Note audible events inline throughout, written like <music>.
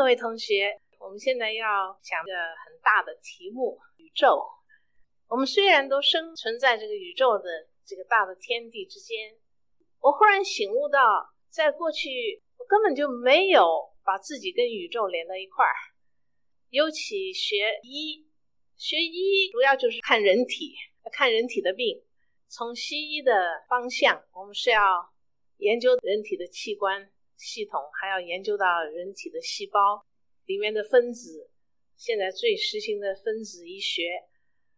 各位同学，我们现在要讲个很大的题目——宇宙。我们虽然都生存在这个宇宙的这个大的天地之间，我忽然醒悟到，在过去我根本就没有把自己跟宇宙连到一块儿。尤其学医，学医主要就是看人体，看人体的病。从西医的方向，我们是要研究人体的器官。系统还要研究到人体的细胞里面的分子，现在最实行的分子医学，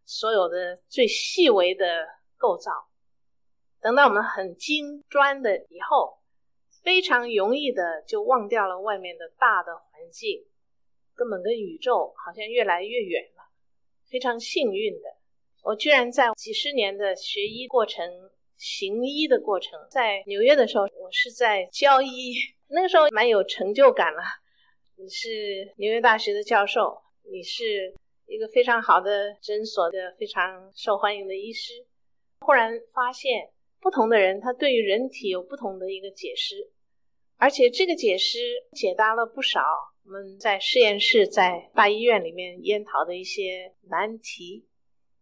所有的最细微的构造，等到我们很精专的以后，非常容易的就忘掉了外面的大的环境，根本跟宇宙好像越来越远了。非常幸运的，我居然在几十年的学医过程。行医的过程，在纽约的时候，我是在教医，那个时候蛮有成就感了。你是纽约大学的教授，你是一个非常好的诊所的非常受欢迎的医师。忽然发现，不同的人他对于人体有不同的一个解释，而且这个解释解答了不少我们在实验室、在大医院里面研讨的一些难题。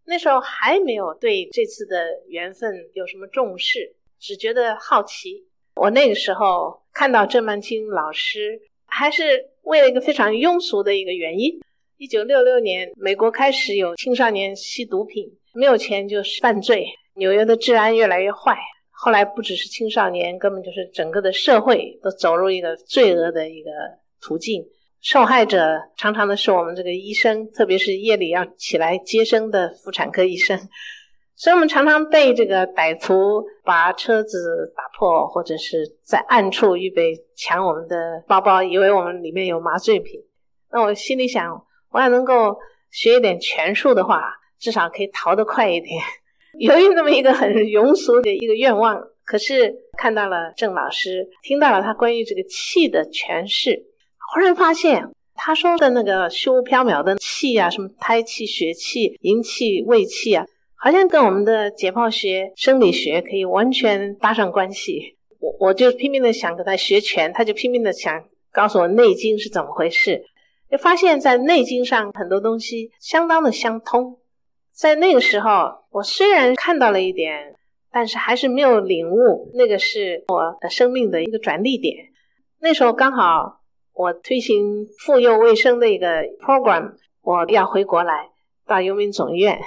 那时候还没有对这次的缘分有什么重视，只觉得好奇。我那个时候看到郑曼青老师，还是为了一个非常庸俗的一个原因。一九六六年，美国开始有青少年吸毒品，没有钱就是犯罪。纽约的治安越来越坏，后来不只是青少年，根本就是整个的社会都走入一个罪恶的一个途径。受害者常常的是我们这个医生，特别是夜里要起来接生的妇产科医生，所以我们常常被这个歹徒把车子打破，或者是在暗处预备抢我们的包包，以为我们里面有麻醉品。那我心里想，我要能够学一点拳术的话，至少可以逃得快一点。由于那么一个很庸俗的一个愿望，可是看到了郑老师，听到了他关于这个气的诠释。忽然发现，他说的那个虚无缥缈的气啊，什么胎气、血气、阴气、胃气啊，好像跟我们的解剖学、生理学可以完全搭上关系。我我就拼命的想跟他学拳，他就拼命的想告诉我《内经》是怎么回事。就发现，在《内经》上很多东西相当的相通。在那个时候，我虽然看到了一点，但是还是没有领悟，那个是我的生命的一个转捩点。那时候刚好。我推行妇幼卫生的一个 program，我要回国来到游民总院。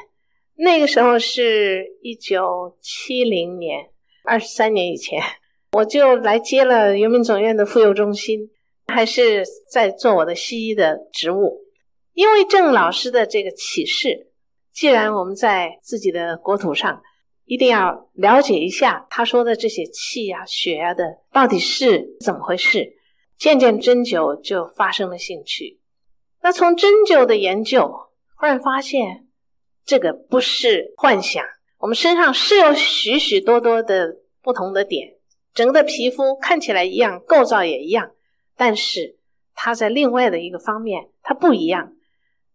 那个时候是一九七零年，二十三年以前，我就来接了游民总院的妇幼中心，还是在做我的西医的职务。因为郑老师的这个启示，既然我们在自己的国土上，一定要了解一下他说的这些气啊、血啊的到底是怎么回事。渐渐针灸就发生了兴趣。那从针灸的研究，忽然发现这个不是幻想。我们身上是有许许多多的不同的点，整个的皮肤看起来一样，构造也一样，但是它在另外的一个方面它不一样，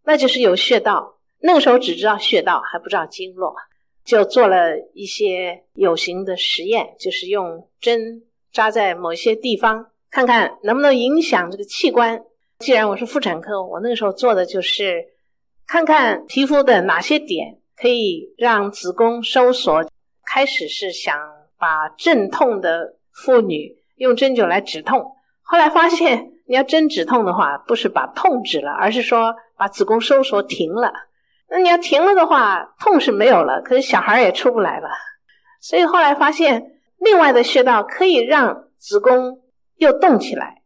那就是有穴道。那个时候只知道穴道，还不知道经络，就做了一些有形的实验，就是用针扎在某些地方。看看能不能影响这个器官。既然我是妇产科，我那个时候做的就是看看皮肤的哪些点可以让子宫收缩。开始是想把阵痛的妇女用针灸来止痛，后来发现你要真止痛的话，不是把痛止了，而是说把子宫收缩停了。那你要停了的话，痛是没有了，可是小孩也出不来了。所以后来发现另外的穴道可以让子宫。又动起来，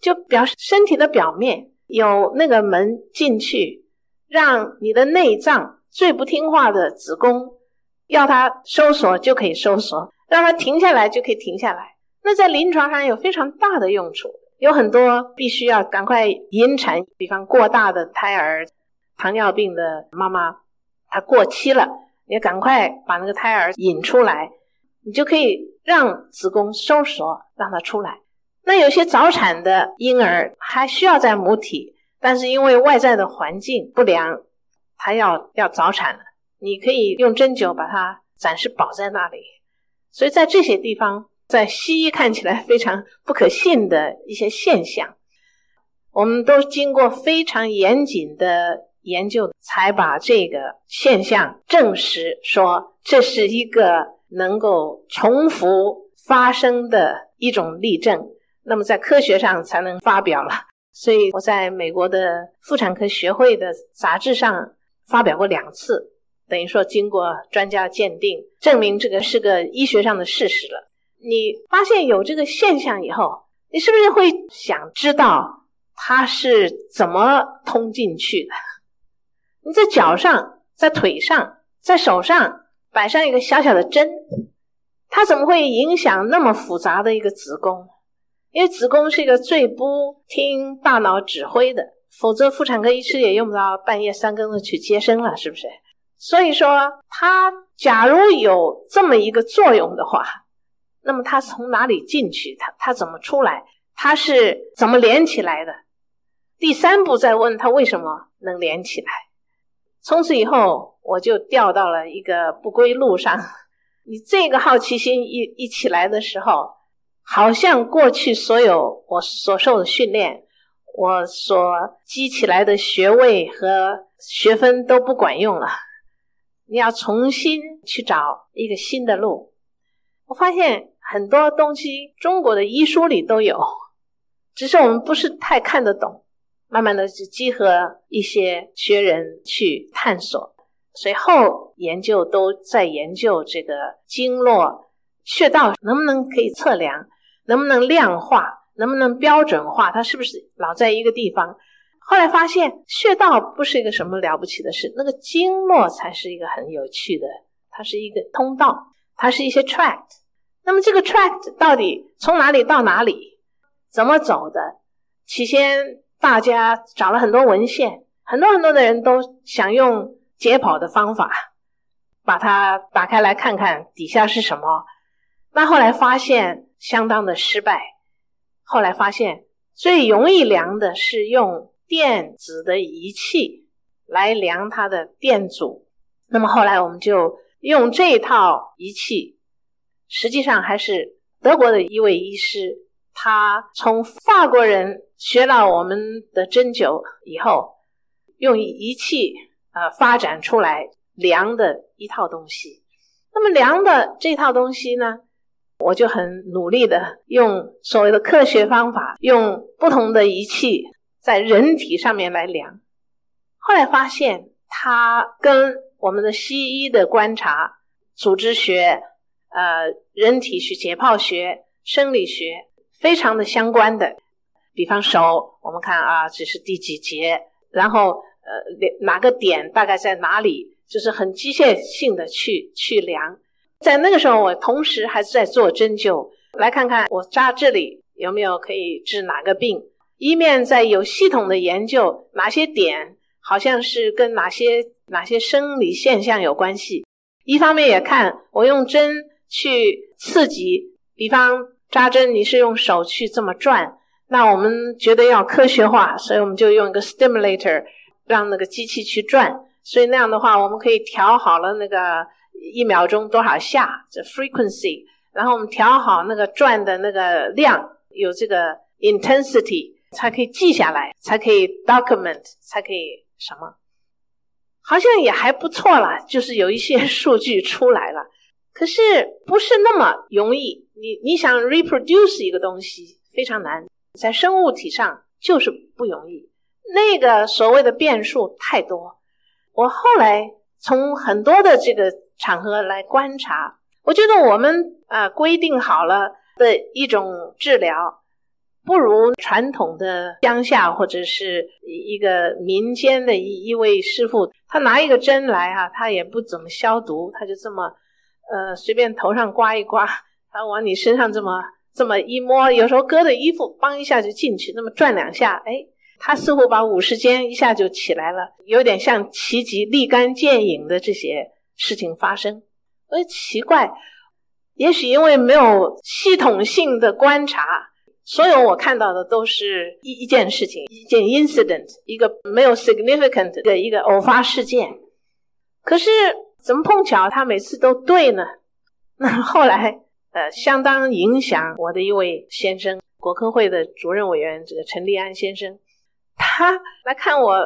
就表示身体的表面有那个门进去，让你的内脏最不听话的子宫，要它收缩就可以收缩，让它停下来就可以停下来。那在临床上有非常大的用处，有很多必须要赶快引产，比方过大的胎儿、糖尿病的妈妈，她过期了，你要赶快把那个胎儿引出来，你就可以让子宫收缩，让它出来。那有些早产的婴儿还需要在母体，但是因为外在的环境不良，他要要早产了。你可以用针灸把它暂时保在那里。所以在这些地方，在西医看起来非常不可信的一些现象，我们都经过非常严谨的研究，才把这个现象证实说这是一个能够重复发生的一种例证。那么在科学上才能发表了。所以我在美国的妇产科学会的杂志上发表过两次，等于说经过专家鉴定，证明这个是个医学上的事实了。你发现有这个现象以后，你是不是会想知道它是怎么通进去的？你在脚上、在腿上、在手上摆上一个小小的针，它怎么会影响那么复杂的一个子宫？因为子宫是一个最不听大脑指挥的，否则妇产科医师也用不着半夜三更的去接生了，是不是？所以说，它假如有这么一个作用的话，那么它从哪里进去？它它怎么出来？它是怎么连起来的？第三步再问它为什么能连起来。从此以后，我就掉到了一个不归路上。<laughs> 你这个好奇心一一起来的时候。好像过去所有我所受的训练，我所积起来的学位和学分都不管用了。你要重新去找一个新的路。我发现很多东西中国的医书里都有，只是我们不是太看得懂。慢慢的就集合一些学人去探索，随后研究都在研究这个经络穴道能不能可以测量。能不能量化？能不能标准化？它是不是老在一个地方？后来发现穴道不是一个什么了不起的事，那个经络才是一个很有趣的。它是一个通道，它是一些 tract。那么这个 tract 到底从哪里到哪里？怎么走的？起先大家找了很多文献，很多很多的人都想用解剖的方法把它打开来看看底下是什么。那后来发现。相当的失败。后来发现，最容易量的是用电子的仪器来量它的电阻。那么后来我们就用这套仪器，实际上还是德国的一位医师，他从法国人学到我们的针灸以后，用仪器呃发展出来量的一套东西。那么量的这套东西呢，我就很努力的用所谓的科学方法，用不同的仪器在人体上面来量。后来发现，它跟我们的西医的观察、组织学、呃人体学、解剖学、生理学非常的相关的。比方手，我们看啊，这是第几节，然后呃哪个点大概在哪里，就是很机械性的去去量。在那个时候，我同时还是在做针灸，来看看我扎这里有没有可以治哪个病。一面在有系统的研究哪些点好像是跟哪些哪些生理现象有关系，一方面也看我用针去刺激，比方扎针，你是用手去这么转，那我们觉得要科学化，所以我们就用一个 stimulator 让那个机器去转，所以那样的话，我们可以调好了那个。一秒钟多少下？这 frequency，然后我们调好那个转的那个量，有这个 intensity，才可以记下来，才可以 document，才可以什么？好像也还不错了，就是有一些数据出来了。可是不是那么容易。你你想 reproduce 一个东西非常难，在生物体上就是不容易。那个所谓的变数太多。我后来从很多的这个。场合来观察，我觉得我们啊、规定好了的一种治疗，不如传统的乡下或者是一个民间的一一位师傅，他拿一个针来哈、啊，他也不怎么消毒，他就这么呃随便头上刮一刮，他往你身上这么这么一摸，有时候割的衣服，梆一下就进去，那么转两下，哎，他似乎把五十肩一下就起来了，有点像奇迹立竿见影的这些。事情发生，我奇怪，也许因为没有系统性的观察，所有我看到的都是一一件事情，一件 incident，一个没有 significant 的一个偶发事件。可是怎么碰巧他每次都对呢？<laughs> 那后来，呃，相当影响我的一位先生，国科会的主任委员，这个陈立安先生，他来看我，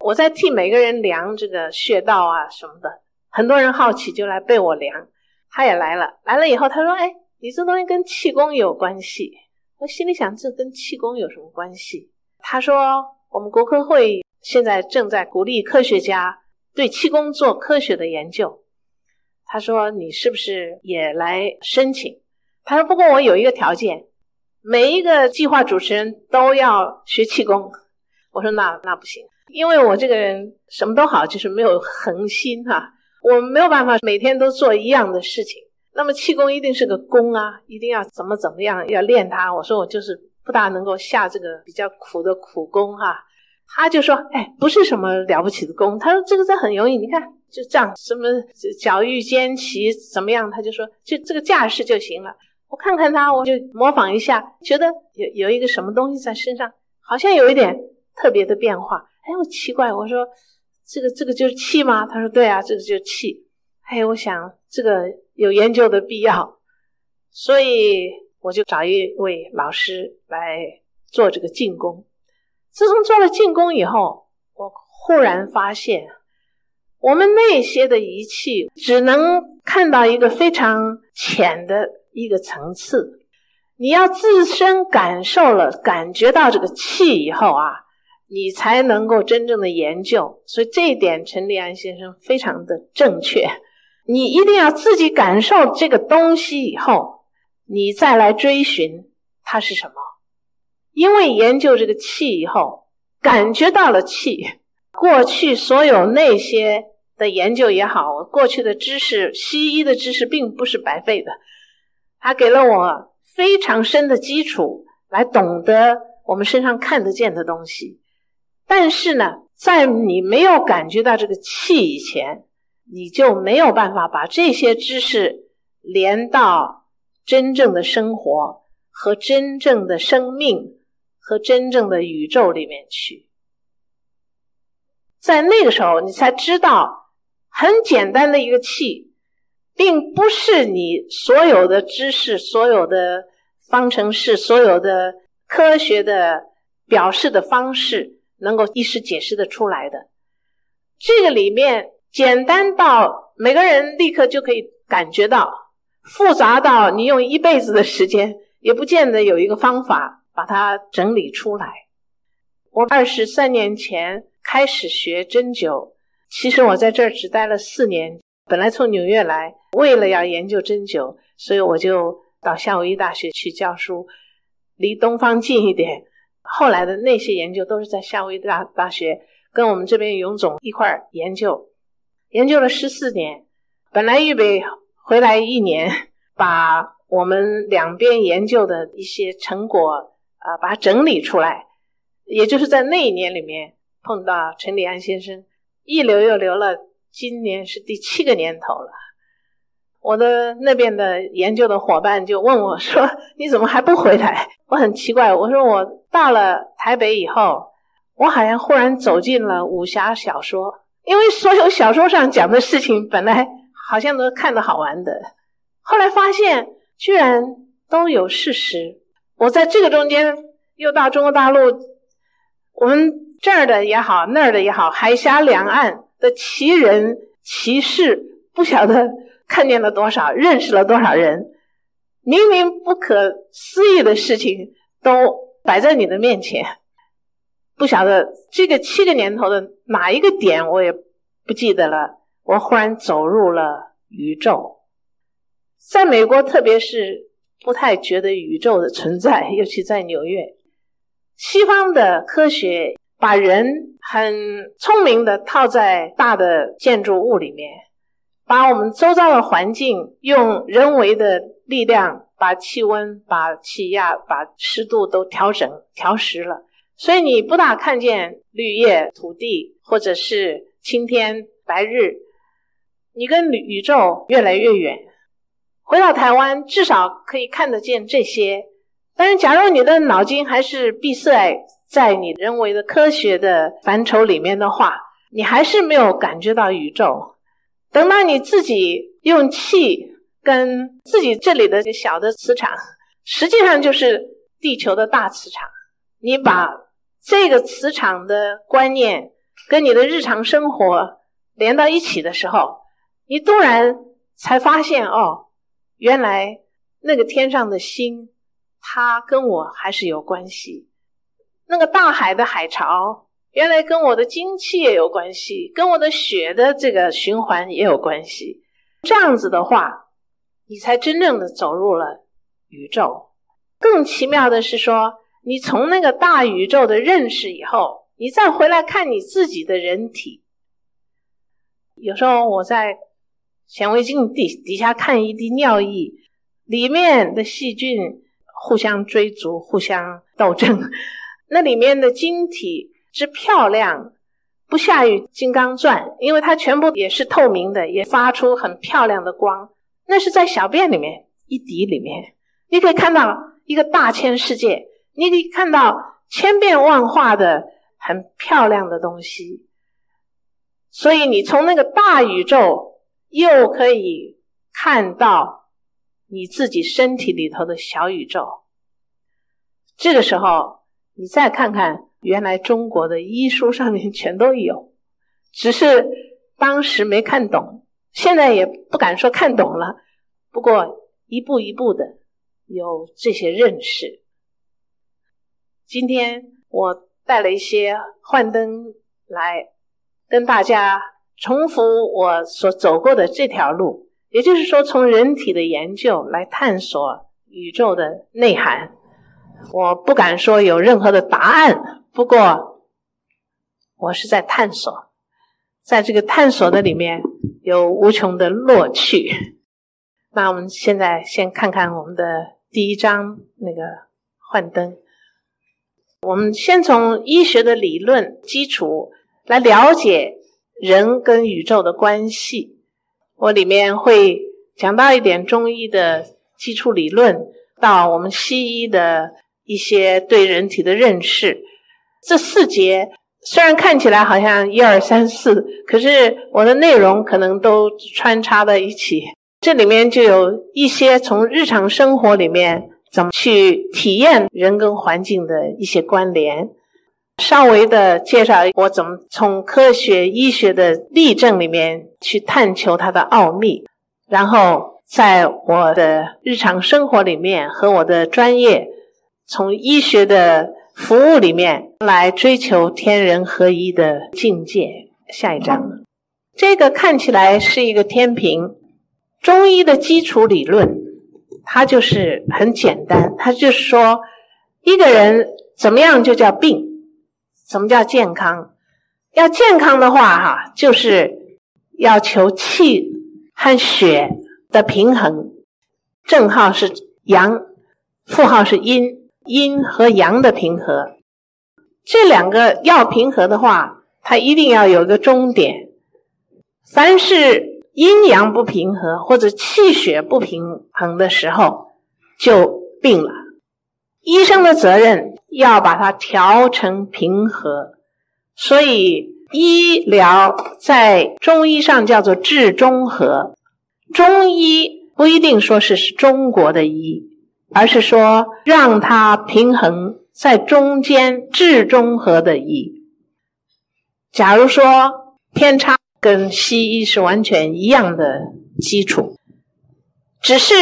我在替每个人量这个穴道啊什么的。很多人好奇就来被我量，他也来了。来了以后，他说：“哎，你这东西跟气功有关系。”我心里想，这跟气功有什么关系？他说：“我们国科会现在正在鼓励科学家对气功做科学的研究。”他说：“你是不是也来申请？”他说：“不过我有一个条件，每一个计划主持人都要学气功。”我说：“那那不行，因为我这个人什么都好，就是没有恒心哈，我没有办法每天都做一样的事情。那么气功一定是个功啊，一定要怎么怎么样要练它。”我说：“我就是不大能够下这个比较苦的苦功哈。”他就说：“哎，不是什么了不起的功。”他说：“这个这很容易，你看就这样，什么脚遇肩旗怎么样？”他就说：“就这个架势就行了。”我看看他，我就模仿一下，觉得有有一个什么东西在身上，好像有一点特别的变化。哎，我奇怪，我说这个这个就是气吗？他说对啊，这个就是气。哎，我想这个有研究的必要，所以我就找一位老师来做这个静功。自从做了静功以后，我忽然发现，我们那些的仪器只能看到一个非常浅的。一个层次，你要自身感受了、感觉到这个气以后啊，你才能够真正的研究。所以这一点，陈立安先生非常的正确。你一定要自己感受这个东西以后，你再来追寻它是什么。因为研究这个气以后，感觉到了气，过去所有那些的研究也好，过去的知识、西医的知识，并不是白费的。它给了我非常深的基础，来懂得我们身上看得见的东西。但是呢，在你没有感觉到这个气以前，你就没有办法把这些知识连到真正的生活和真正的生命和真正的宇宙里面去。在那个时候，你才知道很简单的一个气。并不是你所有的知识、所有的方程式、所有的科学的表示的方式能够一时解释得出来的。这个里面简单到每个人立刻就可以感觉到，复杂到你用一辈子的时间也不见得有一个方法把它整理出来。我二十三年前开始学针灸，其实我在这儿只待了四年。本来从纽约来，为了要研究针灸，所以我就到夏威夷大学去教书，离东方近一点。后来的那些研究都是在夏威夷大大学跟我们这边永总一块儿研究，研究了十四年。本来预备回来一年，把我们两边研究的一些成果啊，把它整理出来。也就是在那一年里面碰到陈立安先生，一留又留了。今年是第七个年头了，我的那边的研究的伙伴就问我说：“你怎么还不回来？”我很奇怪，我说：“我到了台北以后，我好像忽然走进了武侠小说，因为所有小说上讲的事情本来好像都看得好玩的，后来发现居然都有事实。我在这个中间又到中国大陆，我们这儿的也好，那儿的也好，海峡两岸。”的奇人奇事，不晓得看见了多少，认识了多少人，明明不可思议的事情都摆在你的面前，不晓得这个七个年头的哪一个点，我也不记得了。我忽然走入了宇宙，在美国，特别是不太觉得宇宙的存在，<laughs> 尤其在纽约，西方的科学。把人很聪明的套在大的建筑物里面，把我们周遭的环境用人为的力量把气温、把气压、把湿度都调整调实了，所以你不大看见绿叶、土地或者是青天白日，你跟宇宙越来越远。回到台湾，至少可以看得见这些。但是，假如你的脑筋还是闭塞在你人为的科学的范畴里面的话，你还是没有感觉到宇宙。等到你自己用气跟自己这里的小的磁场，实际上就是地球的大磁场，你把这个磁场的观念跟你的日常生活连到一起的时候，你突然才发现哦，原来那个天上的星，它跟我还是有关系。那个大海的海潮，原来跟我的精气也有关系，跟我的血的这个循环也有关系。这样子的话，你才真正的走入了宇宙。更奇妙的是说，你从那个大宇宙的认识以后，你再回来看你自己的人体。有时候我在显微镜底底下看一滴尿液，里面的细菌互相追逐、互相斗争，那里面的晶体之漂亮，不下于金刚钻，因为它全部也是透明的，也发出很漂亮的光。那是在小便里面一滴里面，你可以看到。一个大千世界，你可以看到千变万化的很漂亮的东西，所以你从那个大宇宙又可以看到你自己身体里头的小宇宙。这个时候，你再看看原来中国的医书上面全都有，<laughs> 只是当时没看懂，现在也不敢说看懂了。不过一步一步的。有这些认识。今天我带了一些幻灯来跟大家重复我所走过的这条路，也就是说，从人体的研究来探索宇宙的内涵。我不敢说有任何的答案，不过我是在探索，在这个探索的里面有无穷的乐趣。那我们现在先看看我们的。第一章那个幻灯，我们先从医学的理论基础来了解人跟宇宙的关系。我里面会讲到一点中医的基础理论，到我们西医的一些对人体的认识。这四节虽然看起来好像一二三四，可是我的内容可能都穿插在一起。这里面就有一些从日常生活里面怎么去体验人跟环境的一些关联，稍微的介绍我怎么从科学医学的例证里面去探求它的奥秘，然后在我的日常生活里面和我的专业，从医学的服务里面来追求天人合一的境界。下一章，这个看起来是一个天平。中医的基础理论，它就是很简单，它就是说，一个人怎么样就叫病，什么叫健康？要健康的话，哈，就是要求气和血的平衡，正号是阳，负号是阴，阴和阳的平和，这两个要平和的话，它一定要有一个终点，凡是。阴阳不平衡或者气血不平衡的时候，就病了。医生的责任要把它调成平和，所以医疗在中医上叫做治中和。中医不一定说是是中国的医，而是说让它平衡在中间治中和的医。假如说偏差。跟西医是完全一样的基础，只是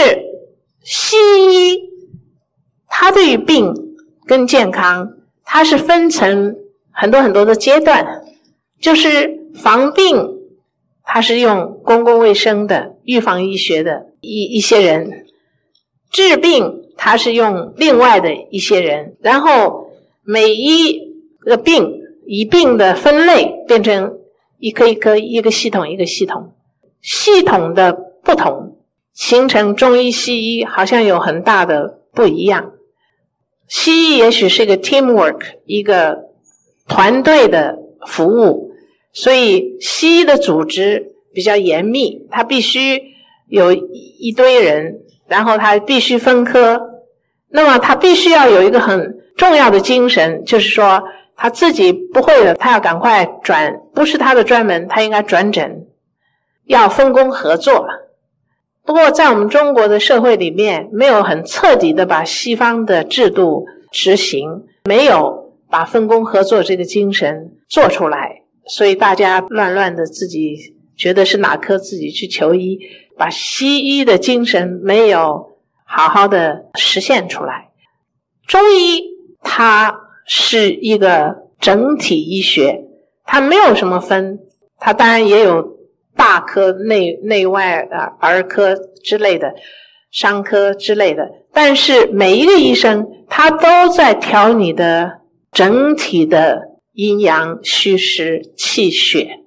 西医它对于病跟健康，它是分成很多很多的阶段。就是防病，它是用公共卫生的预防医学的一一些人；治病，它是用另外的一些人。然后每一个病，一病的分类变成。一个一个一个系统一个系统，系统的不同形成中医西医好像有很大的不一样。西医也许是一个 teamwork，一个团队的服务，所以西医的组织比较严密，它必须有一堆人，然后他必须分科，那么他必须要有一个很重要的精神，就是说。他自己不会的，他要赶快转，不是他的专门，他应该转诊，要分工合作。不过，在我们中国的社会里面，没有很彻底的把西方的制度执行，没有把分工合作这个精神做出来，所以大家乱乱的自己觉得是哪科自己去求医，把西医的精神没有好好的实现出来。中医它是一个整体医学，它没有什么分，它当然也有大科、内内外啊、儿科之类的。伤科之类的，但是每一个医生他都在调你的整体的阴阳虚实气血。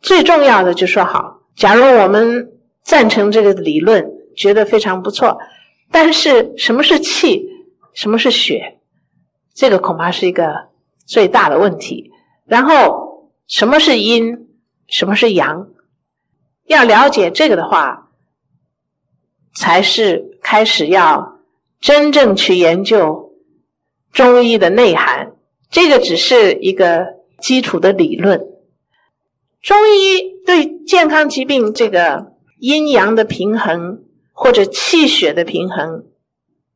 最重要的就说好，假如我们赞成这个理论，觉得非常不错，但是什么是气，什么是血，这个恐怕是一个最大的问题。然后什么是阴，什么是阳，要了解这个的话。才是开始要真正去研究中医的内涵，这个只是一个基础的理论。中医对健康疾病这个阴阳的平衡或者气血的平衡，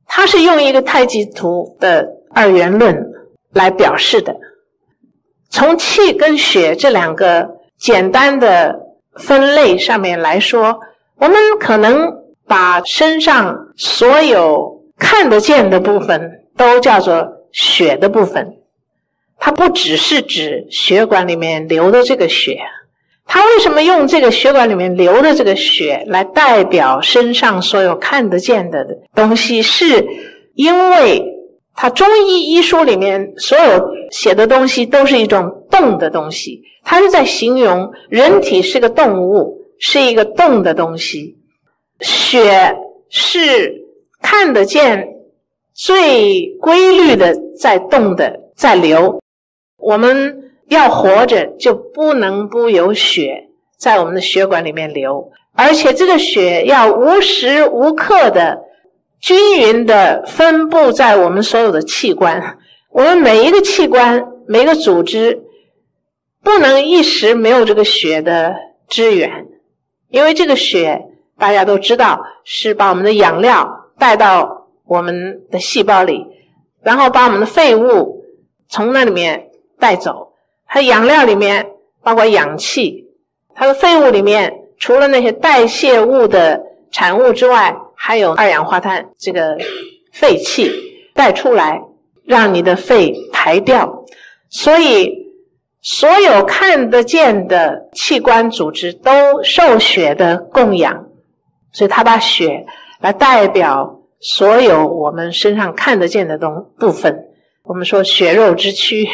它是用一个太极图的二元论来表示的。从气跟血这两个简单的分类上面来说，我们可能。把身上所有看得见的部分都叫做血的部分，它不只是指血管里面流的这个血。他为什么用这个血管里面流的这个血来代表身上所有看得见的东西？是因为他中医医书里面所有写的东西都是一种动的东西，他是在形容人体是个动物，是一个动的东西。血是看得见、最规律的在动的，在流。我们要活着，就不能不有血在我们的血管里面流，而且这个血要无时无刻的均匀的分布在我们所有的器官。我们每一个器官、每一个组织，不能一时没有这个血的支援，因为这个血。大家都知道，是把我们的养料带到我们的细胞里，然后把我们的废物从那里面带走。它养料里面包括氧气，它的废物里面除了那些代谢物的产物之外，还有二氧化碳这个废气带出来，让你的肺排掉。所以，所有看得见的器官组织都受血的供养。所以，他把血来代表所有我们身上看得见的东部分。我们说血肉之躯。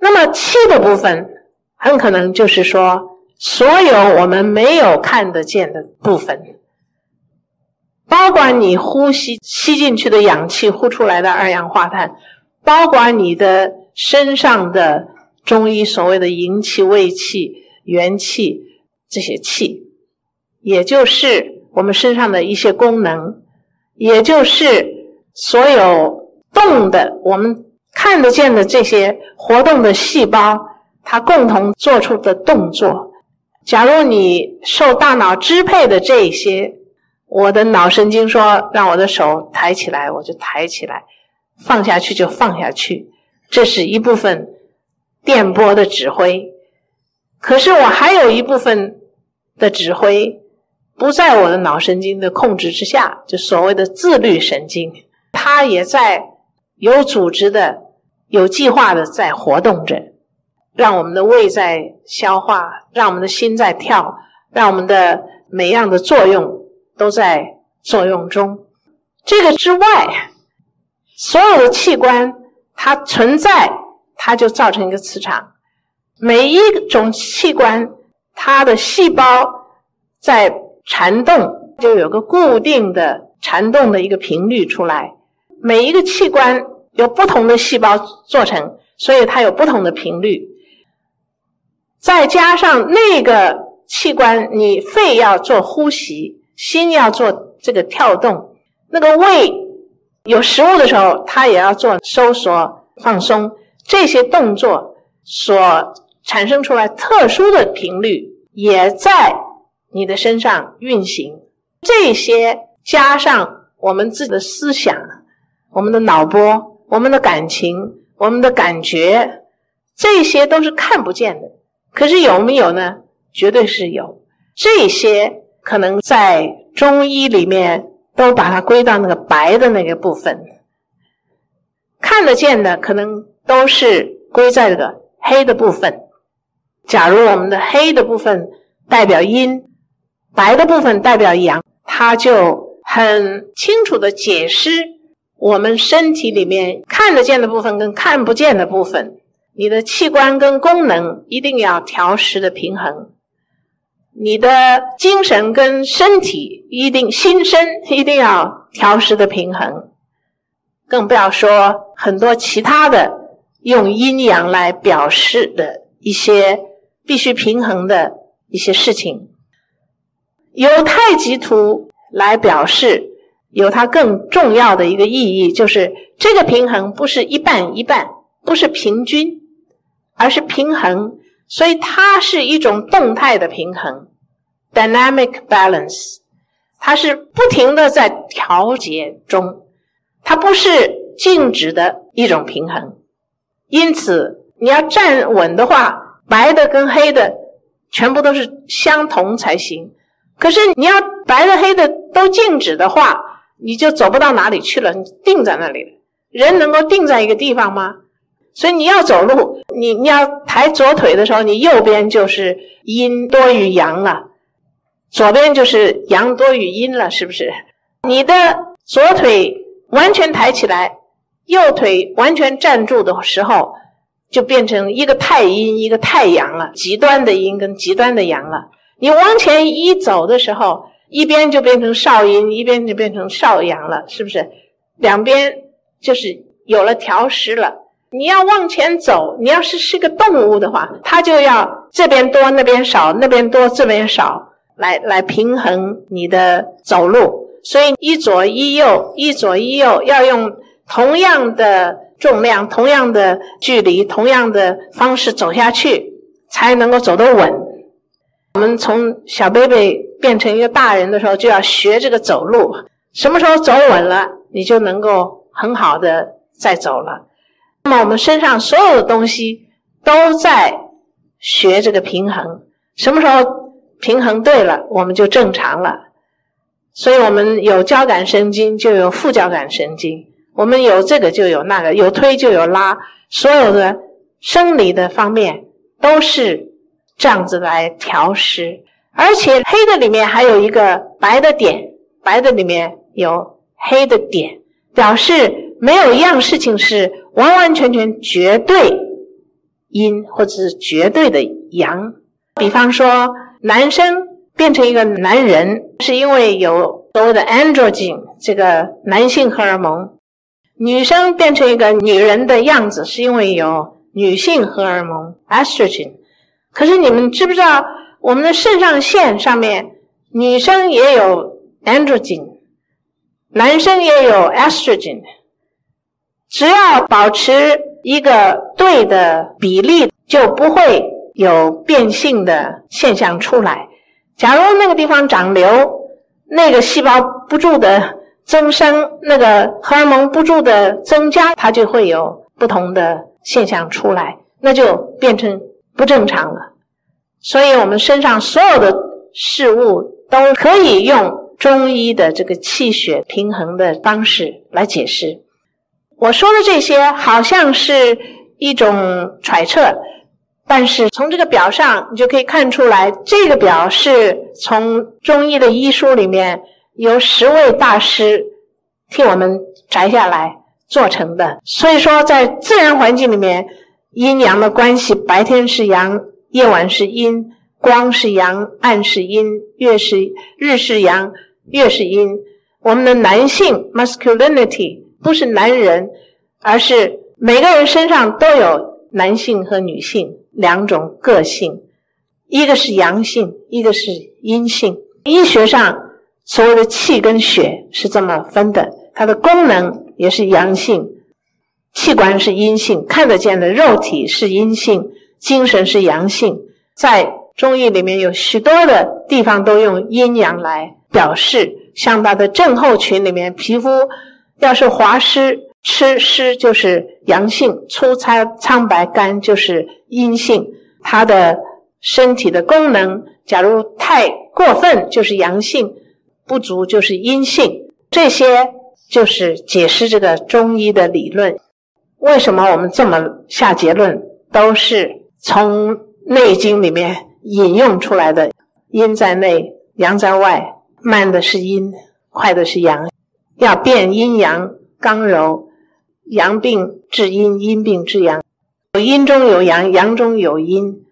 那么气的部分，很可能就是说所有我们没有看得见的部分，包括你呼吸吸进去的氧气，呼出来的二氧化碳，包括你的身上的中医所谓的营气、卫气、元气这些气。也就是我们身上的一些功能，也就是所有动的、我们看得见的这些活动的细胞，它共同做出的动作。假如你受大脑支配的这些，我的脑神经说让我的手抬起来，我就抬起来；放下去就放下去。这是一部分电波的指挥。可是我还有一部分的指挥。不在我的脑神经的控制之下，就所谓的自律神经，它也在有组织的、有计划的在活动着，让我们的胃在消化，让我们的心在跳，让我们的每样的作用都在作用中。这个之外，所有的器官它存在，它就造成一个磁场。每一种器官，它的细胞在。缠动就有个固定的缠动的一个频率出来，每一个器官由不同的细胞做成，所以它有不同的频率。再加上那个器官，你肺要做呼吸，心要做这个跳动，那个胃有食物的时候，它也要做收缩放松，这些动作所产生出来特殊的频率也在。你的身上运行这些，加上我们自己的思想、我们的脑波、我们的感情、我们的感觉，这些都是看不见的。可是有没有呢？绝对是有。这些可能在中医里面都把它归到那个白的那个部分，看得见的可能都是归在这个黑的部分。假如我们的黑的部分代表阴，白的部分代表阳，它就很清楚的解释我们身体里面看得见的部分跟看不见的部分。你的器官跟功能一定要调时的平衡，你的精神跟身体一定心身 <laughs> 一定要调时的平衡，更不要说很多其他的用阴阳来表示的一些必须平衡的一些事情。由太极图来表示，有它更重要的一个意义，就是这个平衡不是一半一半，不是平均。而是平衡，所以它是一种动态的平衡，dynamic balance，它是不停的在调节中，它不是静止的一种平衡。因此，你要站稳的话，白的跟黑的全部都是相同才行。可是你要白的黑的都静止的话，你就走不到哪里去了，你定在那里了。人能够定在一个地方吗？所以你要走路，你你要抬左腿的时候，你右边就是阴多于阳了，左边就是阳多于阴了，是不是？你的左腿完全抬起来，右腿完全站住的时候，就变成一个太阴，一个太阳了，极端的阴跟极端的阳了。你往前一走的时候，一边就变成少阴，一边就变成少阳了，是不是？两边就是有了调时了。你要往前走，你要是是个动物的话，它就要这边多那边少，那边多这边少，来来平衡你的走路。所以一左一右，一左一右，要用同样的重量、同样的距离、同样的方式走下去，才能够走得稳。我们从小 baby 变成一个大人的时候，就要学这个走路。什么时候走稳了，你就能够很好的再走了。那么我们身上所有的东西都在学这个平衡，什么时候平衡对了，我们就正常了。所以我们有交感神经，就有副交感神经；我们有这个，就有那个，有推就有拉，所有的生理的方面都是这样子来调时。而且黑的里面还有一个白的点，白的里面有黑的点，表示没有一样事情是。完完全全绝对阴或者是绝对的阳，比方说男生变成一个男人，是因为有所谓的 androgen 这个男性荷尔蒙；女生变成一个女人的样子，是因为有女性荷尔蒙 estrogen。可是你们知不知道，我们的肾上腺上面，女生也有 androgen，男生也有 estrogen。只要保持一个对的比例，就不会有变性的现象出来。假如那个地方长瘤，那个细胞不住的增生，那个荷尔蒙不住的增加，它就会有不同的现象出来，那就变成不正常了。所以我们身上所有的事物都可以用中医的这个气血平衡的方式来解释。我说的这些好像是一种揣测，但是从这个表上，你就可以看出来，这个表是从中医的医书里面由十位大师替我们摘下来做成的。所以说，在自然环境里面，阴阳的关系，白天是阳，夜晚是阴；光是阳，暗是阴；月是日是阳，月是阴。我们的男性 masculinity。不是男人，而是每个人身上都有男性和女性两种个性，一个是阳性，一个是阴性。医学上所谓的气跟血是这么分的，它的功能也是阳性，器官是阴性，看得见的肉体是阴性，精神是阳性。在中医里面有许多的地方都用阴阳来表示，像它的症候群里面，皮肤。要是滑湿，吃湿就是阳性，粗糙苍白干就是阴性。他的身体的功能，假如太过分就是阳性，不足就是阴性。这些就是解释这个中医的理论。为什么我们这么下结论？都是从《内经》里面引用出来的。阴在内，阳在外，慢的是阴，快的是阳。要辨阴阳刚柔，阳病治阴，阴病治阳。阴中有阳，阳中有阴。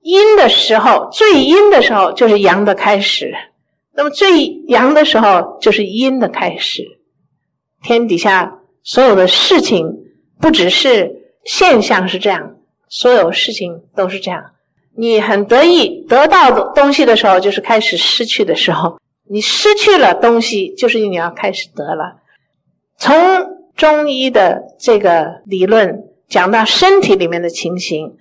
阴的时候，最阴的时候就是阳的开始；那么最阳的时候就是阴的开始。天底下所有的事情，不只是现象是这样，所有事情都是这样。你很得意得到的东西的时候，就是开始失去的时候。你失去了东西，就是你要开始得了。从中医的这个理论讲到身体里面的情形，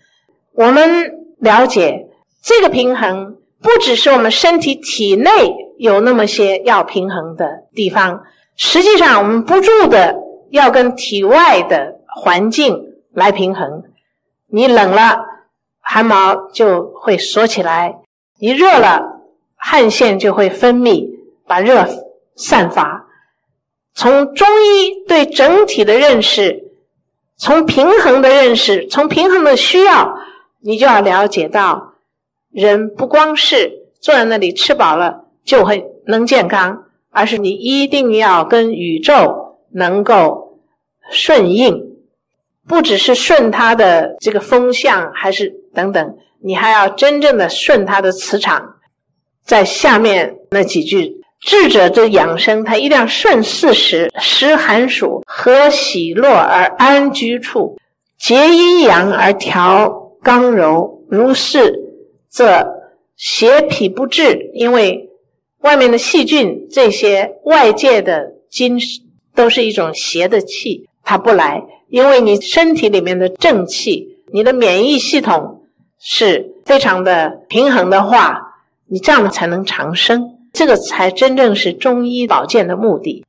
我们了解这个平衡，不只是我们身体体内有那么些要平衡的地方，实际上我们不住的要跟体外的环境来平衡。你冷了，汗毛就会锁起来；你热了。汗腺就会分泌，把热散发。从中医对整体的认识，从平衡的认识，从平衡的需要，你就要了解到，人不光是坐在那里吃饱了就会能健康，而是你一定要跟宇宙能够顺应，不只是顺它的这个风向，还是等等，你还要真正的顺它的磁场。在下面那几句，智者之养生，他一定要顺四时，时寒暑，和喜乐而安居处，结阴阳而调刚柔，如是，则邪痞不至。因为外面的细菌，这些外界的精，都是一种邪的气，它不来。因为你身体里面的正气，你的免疫系统是非常的平衡的话。你这样才能长生，这个才真正是中医保健的目的。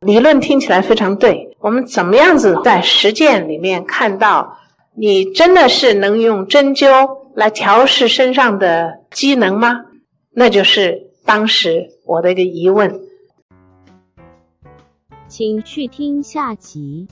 理论听起来非常对，我们怎么样子在实践里面看到，你真的是能用针灸来调试身上的机能吗？那就是当时我的一个疑问。请去听下集。